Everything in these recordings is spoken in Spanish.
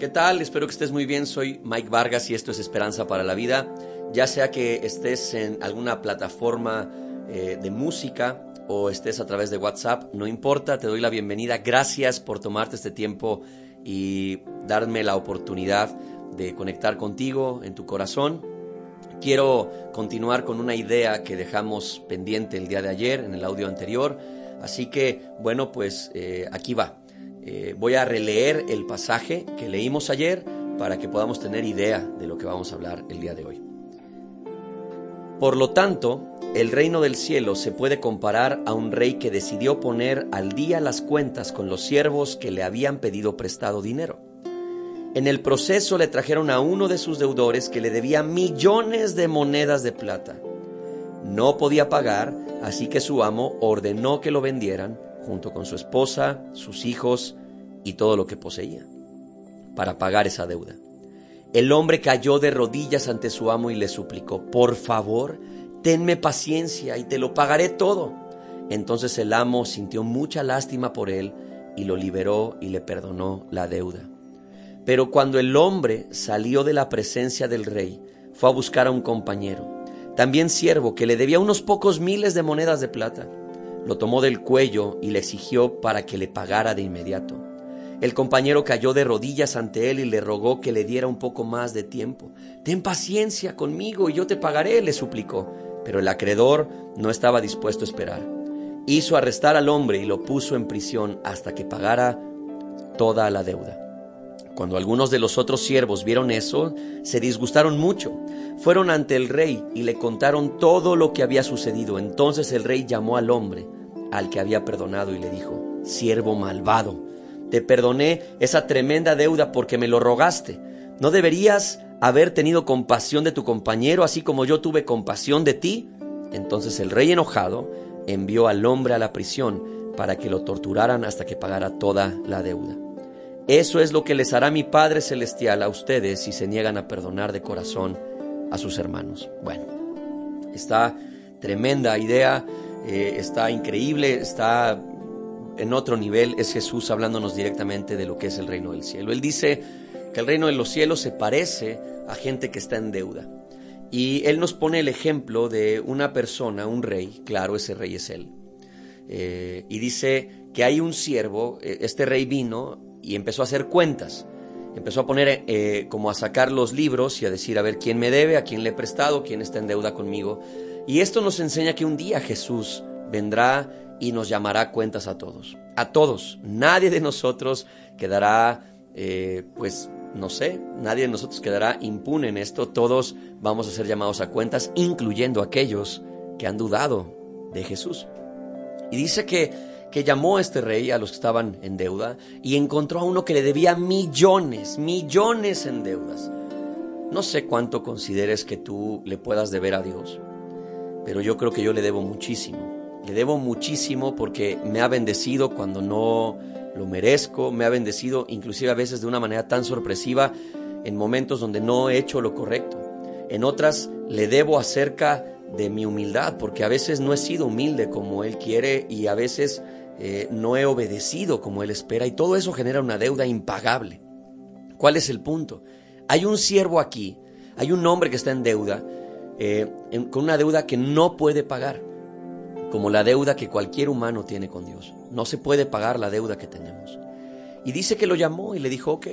¿Qué tal? Espero que estés muy bien. Soy Mike Vargas y esto es Esperanza para la Vida. Ya sea que estés en alguna plataforma eh, de música o estés a través de WhatsApp, no importa, te doy la bienvenida. Gracias por tomarte este tiempo y darme la oportunidad de conectar contigo en tu corazón. Quiero continuar con una idea que dejamos pendiente el día de ayer en el audio anterior. Así que, bueno, pues eh, aquí va. Eh, voy a releer el pasaje que leímos ayer para que podamos tener idea de lo que vamos a hablar el día de hoy. Por lo tanto, el reino del cielo se puede comparar a un rey que decidió poner al día las cuentas con los siervos que le habían pedido prestado dinero. En el proceso le trajeron a uno de sus deudores que le debía millones de monedas de plata. No podía pagar, así que su amo ordenó que lo vendieran junto con su esposa, sus hijos y todo lo que poseía, para pagar esa deuda. El hombre cayó de rodillas ante su amo y le suplicó, por favor, tenme paciencia y te lo pagaré todo. Entonces el amo sintió mucha lástima por él y lo liberó y le perdonó la deuda. Pero cuando el hombre salió de la presencia del rey, fue a buscar a un compañero, también siervo, que le debía unos pocos miles de monedas de plata lo tomó del cuello y le exigió para que le pagara de inmediato. El compañero cayó de rodillas ante él y le rogó que le diera un poco más de tiempo. Ten paciencia conmigo y yo te pagaré, le suplicó. Pero el acreedor no estaba dispuesto a esperar. Hizo arrestar al hombre y lo puso en prisión hasta que pagara toda la deuda. Cuando algunos de los otros siervos vieron eso, se disgustaron mucho. Fueron ante el rey y le contaron todo lo que había sucedido. Entonces el rey llamó al hombre al que había perdonado y le dijo, siervo malvado, te perdoné esa tremenda deuda porque me lo rogaste. ¿No deberías haber tenido compasión de tu compañero así como yo tuve compasión de ti? Entonces el rey enojado envió al hombre a la prisión para que lo torturaran hasta que pagara toda la deuda. Eso es lo que les hará mi Padre Celestial a ustedes si se niegan a perdonar de corazón a sus hermanos. Bueno, esta tremenda idea, eh, está increíble, está en otro nivel, es Jesús hablándonos directamente de lo que es el reino del cielo. Él dice que el reino de los cielos se parece a gente que está en deuda. Y Él nos pone el ejemplo de una persona, un rey, claro, ese rey es Él. Eh, y dice que hay un siervo, eh, este rey vino y empezó a hacer cuentas. Empezó a poner eh, como a sacar los libros y a decir a ver quién me debe, a quién le he prestado, quién está en deuda conmigo. Y esto nos enseña que un día Jesús vendrá y nos llamará cuentas a todos. A todos. Nadie de nosotros quedará, eh, pues, no sé, nadie de nosotros quedará impune en esto. Todos vamos a ser llamados a cuentas, incluyendo aquellos que han dudado de Jesús. Y dice que que llamó a este rey, a los que estaban en deuda, y encontró a uno que le debía millones, millones en deudas. No sé cuánto consideres que tú le puedas deber a Dios, pero yo creo que yo le debo muchísimo. Le debo muchísimo porque me ha bendecido cuando no lo merezco, me ha bendecido inclusive a veces de una manera tan sorpresiva en momentos donde no he hecho lo correcto. En otras le debo acerca de mi humildad, porque a veces no he sido humilde como Él quiere y a veces eh, no he obedecido como Él espera y todo eso genera una deuda impagable. ¿Cuál es el punto? Hay un siervo aquí, hay un hombre que está en deuda, eh, con una deuda que no puede pagar, como la deuda que cualquier humano tiene con Dios. No se puede pagar la deuda que tenemos. Y dice que lo llamó y le dijo, ok,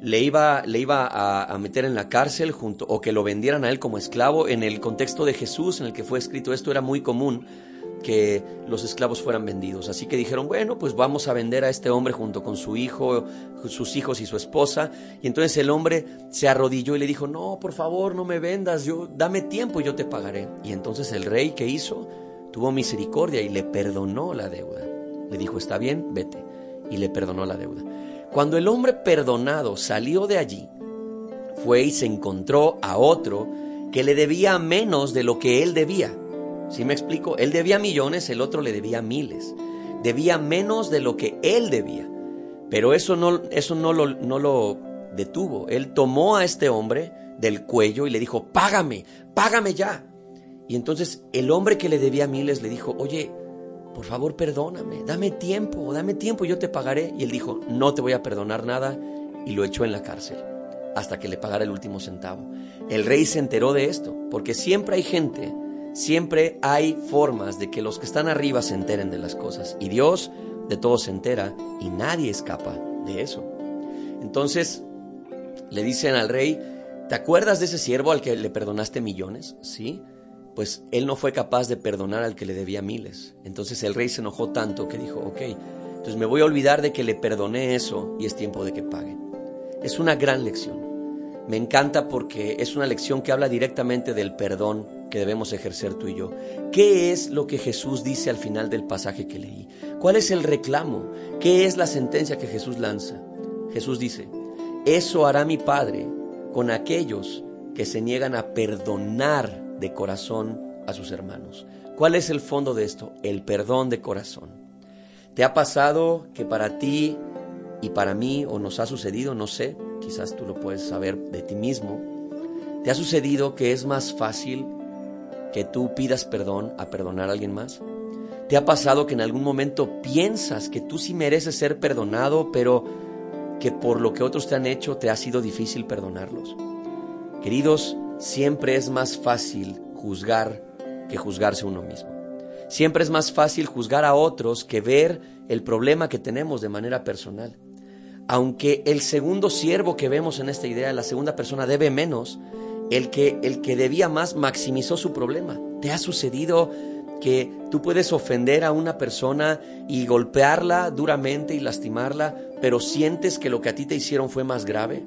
le iba, le iba a, a, meter en la cárcel junto, o que lo vendieran a él como esclavo. En el contexto de Jesús, en el que fue escrito esto, era muy común que los esclavos fueran vendidos. Así que dijeron, bueno, pues vamos a vender a este hombre junto con su hijo, sus hijos y su esposa. Y entonces el hombre se arrodilló y le dijo, no, por favor, no me vendas, yo, dame tiempo y yo te pagaré. Y entonces el rey que hizo tuvo misericordia y le perdonó la deuda. Le dijo, está bien, vete. Y le perdonó la deuda. Cuando el hombre perdonado salió de allí, fue y se encontró a otro que le debía menos de lo que él debía. ¿Sí me explico? Él debía millones, el otro le debía miles. Debía menos de lo que él debía. Pero eso no, eso no lo, no lo detuvo. Él tomó a este hombre del cuello y le dijo, págame, págame ya. Y entonces el hombre que le debía miles le dijo, oye, por favor perdóname, dame tiempo, dame tiempo, yo te pagaré. Y él dijo, no te voy a perdonar nada. y lo echó en la cárcel hasta que le pagara el último centavo. El rey se enteró de esto, porque siempre hay gente, siempre hay formas de que los que están arriba se enteren de las cosas. Y Dios de todo se entera y nadie escapa de eso. Entonces le dicen al rey, ¿te acuerdas de ese siervo al que le perdonaste millones? Sí. Pues él no fue capaz de perdonar al que le debía miles. Entonces el rey se enojó tanto que dijo, ok, entonces me voy a olvidar de que le perdoné eso y es tiempo de que pague. Es una gran lección. Me encanta porque es una lección que habla directamente del perdón que debemos ejercer tú y yo. ¿Qué es lo que Jesús dice al final del pasaje que leí? ¿Cuál es el reclamo? ¿Qué es la sentencia que Jesús lanza? Jesús dice, eso hará mi Padre con aquellos que se niegan a perdonar de corazón a sus hermanos. ¿Cuál es el fondo de esto? El perdón de corazón. ¿Te ha pasado que para ti y para mí, o nos ha sucedido, no sé, quizás tú lo puedes saber de ti mismo, ¿te ha sucedido que es más fácil que tú pidas perdón a perdonar a alguien más? ¿Te ha pasado que en algún momento piensas que tú sí mereces ser perdonado, pero que por lo que otros te han hecho te ha sido difícil perdonarlos? Queridos, siempre es más fácil juzgar que juzgarse uno mismo. Siempre es más fácil juzgar a otros que ver el problema que tenemos de manera personal aunque el segundo siervo que vemos en esta idea, la segunda persona debe menos, el que, el que debía más maximizó su problema. ¿Te ha sucedido que tú puedes ofender a una persona y golpearla duramente y lastimarla, pero sientes que lo que a ti te hicieron fue más grave?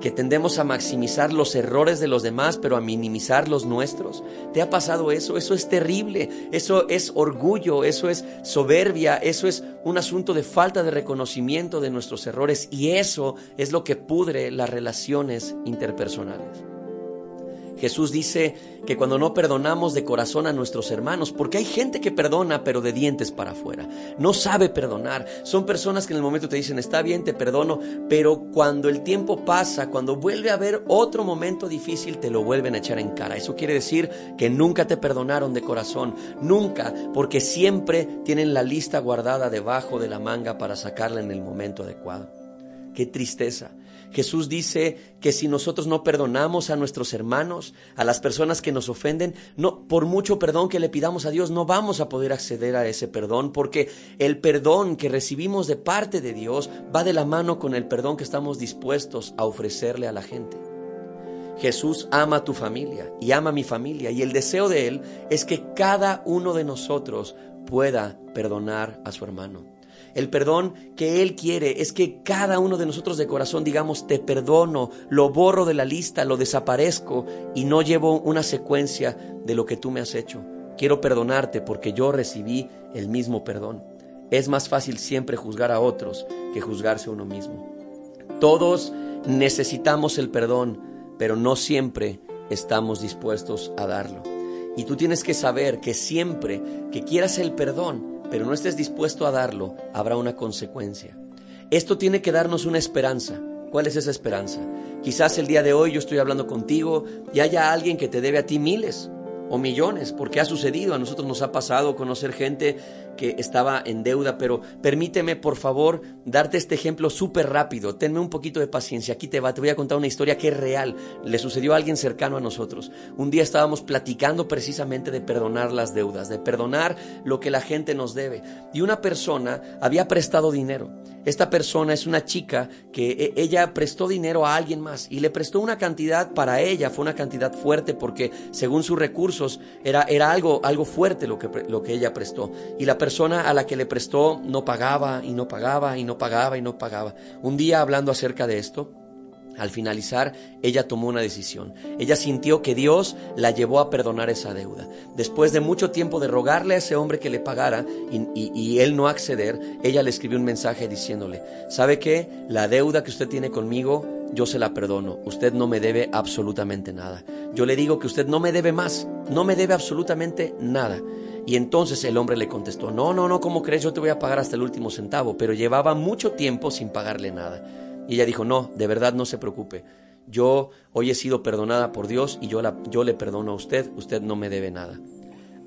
Que tendemos a maximizar los errores de los demás, pero a minimizar los nuestros. ¿Te ha pasado eso? Eso es terrible, eso es orgullo, eso es soberbia, eso es un asunto de falta de reconocimiento de nuestros errores y eso es lo que pudre las relaciones interpersonales. Jesús dice que cuando no perdonamos de corazón a nuestros hermanos, porque hay gente que perdona pero de dientes para afuera, no sabe perdonar, son personas que en el momento te dicen, está bien, te perdono, pero cuando el tiempo pasa, cuando vuelve a haber otro momento difícil, te lo vuelven a echar en cara. Eso quiere decir que nunca te perdonaron de corazón, nunca, porque siempre tienen la lista guardada debajo de la manga para sacarla en el momento adecuado. Qué tristeza. Jesús dice que si nosotros no perdonamos a nuestros hermanos, a las personas que nos ofenden, no por mucho perdón que le pidamos a Dios, no vamos a poder acceder a ese perdón porque el perdón que recibimos de parte de Dios va de la mano con el perdón que estamos dispuestos a ofrecerle a la gente. Jesús ama a tu familia y ama a mi familia y el deseo de Él es que cada uno de nosotros pueda perdonar a su hermano. El perdón que Él quiere es que cada uno de nosotros de corazón digamos, te perdono, lo borro de la lista, lo desaparezco y no llevo una secuencia de lo que tú me has hecho. Quiero perdonarte porque yo recibí el mismo perdón. Es más fácil siempre juzgar a otros que juzgarse a uno mismo. Todos necesitamos el perdón, pero no siempre estamos dispuestos a darlo. Y tú tienes que saber que siempre que quieras el perdón, pero no estés dispuesto a darlo, habrá una consecuencia. Esto tiene que darnos una esperanza. ¿Cuál es esa esperanza? Quizás el día de hoy yo estoy hablando contigo y haya alguien que te debe a ti miles o millones, porque ha sucedido, a nosotros nos ha pasado conocer gente que estaba en deuda, pero permíteme por favor darte este ejemplo súper rápido, tenme un poquito de paciencia, aquí te va, te voy a contar una historia que es real, le sucedió a alguien cercano a nosotros. Un día estábamos platicando precisamente de perdonar las deudas, de perdonar lo que la gente nos debe, y una persona había prestado dinero. Esta persona es una chica que e, ella prestó dinero a alguien más y le prestó una cantidad para ella, fue una cantidad fuerte porque según sus recursos era, era algo, algo fuerte lo que, lo que ella prestó. Y la persona a la que le prestó no pagaba y no pagaba y no pagaba y no pagaba. Un día hablando acerca de esto, al finalizar, ella tomó una decisión. Ella sintió que Dios la llevó a perdonar esa deuda. Después de mucho tiempo de rogarle a ese hombre que le pagara y, él no acceder, ella le escribió un mensaje diciéndole, ¿sabe qué? La deuda que usted tiene conmigo, yo se la perdono. Usted no me debe absolutamente nada. Yo le digo que usted no me debe más, no me debe absolutamente nada. Y entonces el hombre le contestó, no, no, no, ¿cómo crees? Yo te voy a pagar hasta el último centavo, pero llevaba mucho tiempo sin pagarle nada. Y ella dijo, no, de verdad no se preocupe. Yo hoy he sido perdonada por Dios y yo, la, yo le perdono a usted, usted no me debe nada.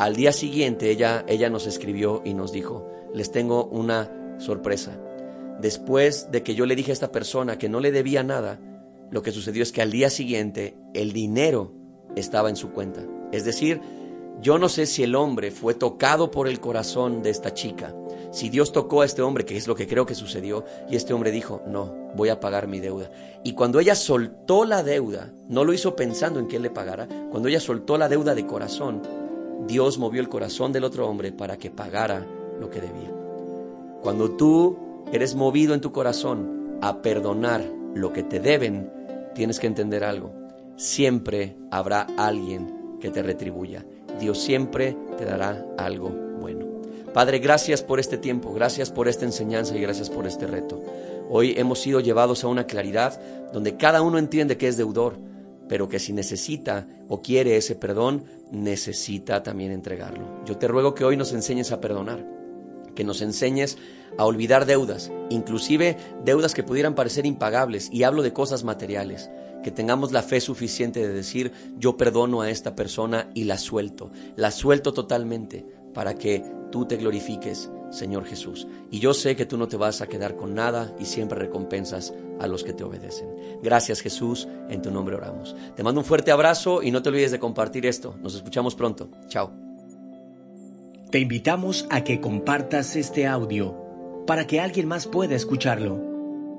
Al día siguiente ella, ella nos escribió y nos dijo, les tengo una sorpresa. después de que yo le dije a esta persona que no le debía nada, lo que sucedió es que al día siguiente el dinero estaba en su cuenta. Es decir, yo no sé si el hombre fue tocado por el corazón de esta chica, si Dios tocó a este hombre, que es lo que creo que sucedió, y este hombre dijo, no, voy a pagar mi deuda. Y cuando ella soltó la deuda, no lo hizo pensando en que él le pagara, cuando ella soltó la deuda de corazón, Dios movió el corazón del otro hombre para que pagara lo que debía. Cuando tú eres movido en tu corazón a perdonar lo que te deben, tienes que entender algo. Siempre habrá alguien que te retribuya. Dios siempre te dará algo bueno. Padre, gracias por este tiempo, gracias por esta enseñanza y gracias por este reto. Hoy hemos sido llevados a una claridad donde cada uno entiende que es deudor, pero que si necesita o quiere ese perdón, necesita también entregarlo. Yo te ruego que hoy nos enseñes a perdonar, que nos enseñes a olvidar deudas, inclusive deudas que pudieran parecer impagables, y hablo de cosas materiales, que tengamos la fe suficiente de decir, yo perdono a esta persona y la suelto, la suelto totalmente, para que tú te glorifiques, Señor Jesús. Y yo sé que tú no te vas a quedar con nada y siempre recompensas a los que te obedecen. Gracias Jesús, en tu nombre oramos. Te mando un fuerte abrazo y no te olvides de compartir esto. Nos escuchamos pronto. Chao. Te invitamos a que compartas este audio para que alguien más pueda escucharlo.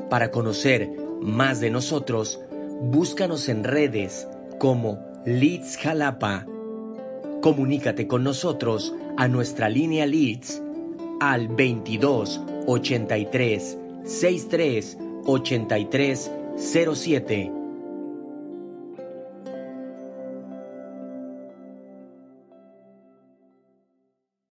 Para conocer más de nosotros, búscanos en redes como Leeds Jalapa. Comunícate con nosotros a nuestra línea Leeds al 22 83 63 83 07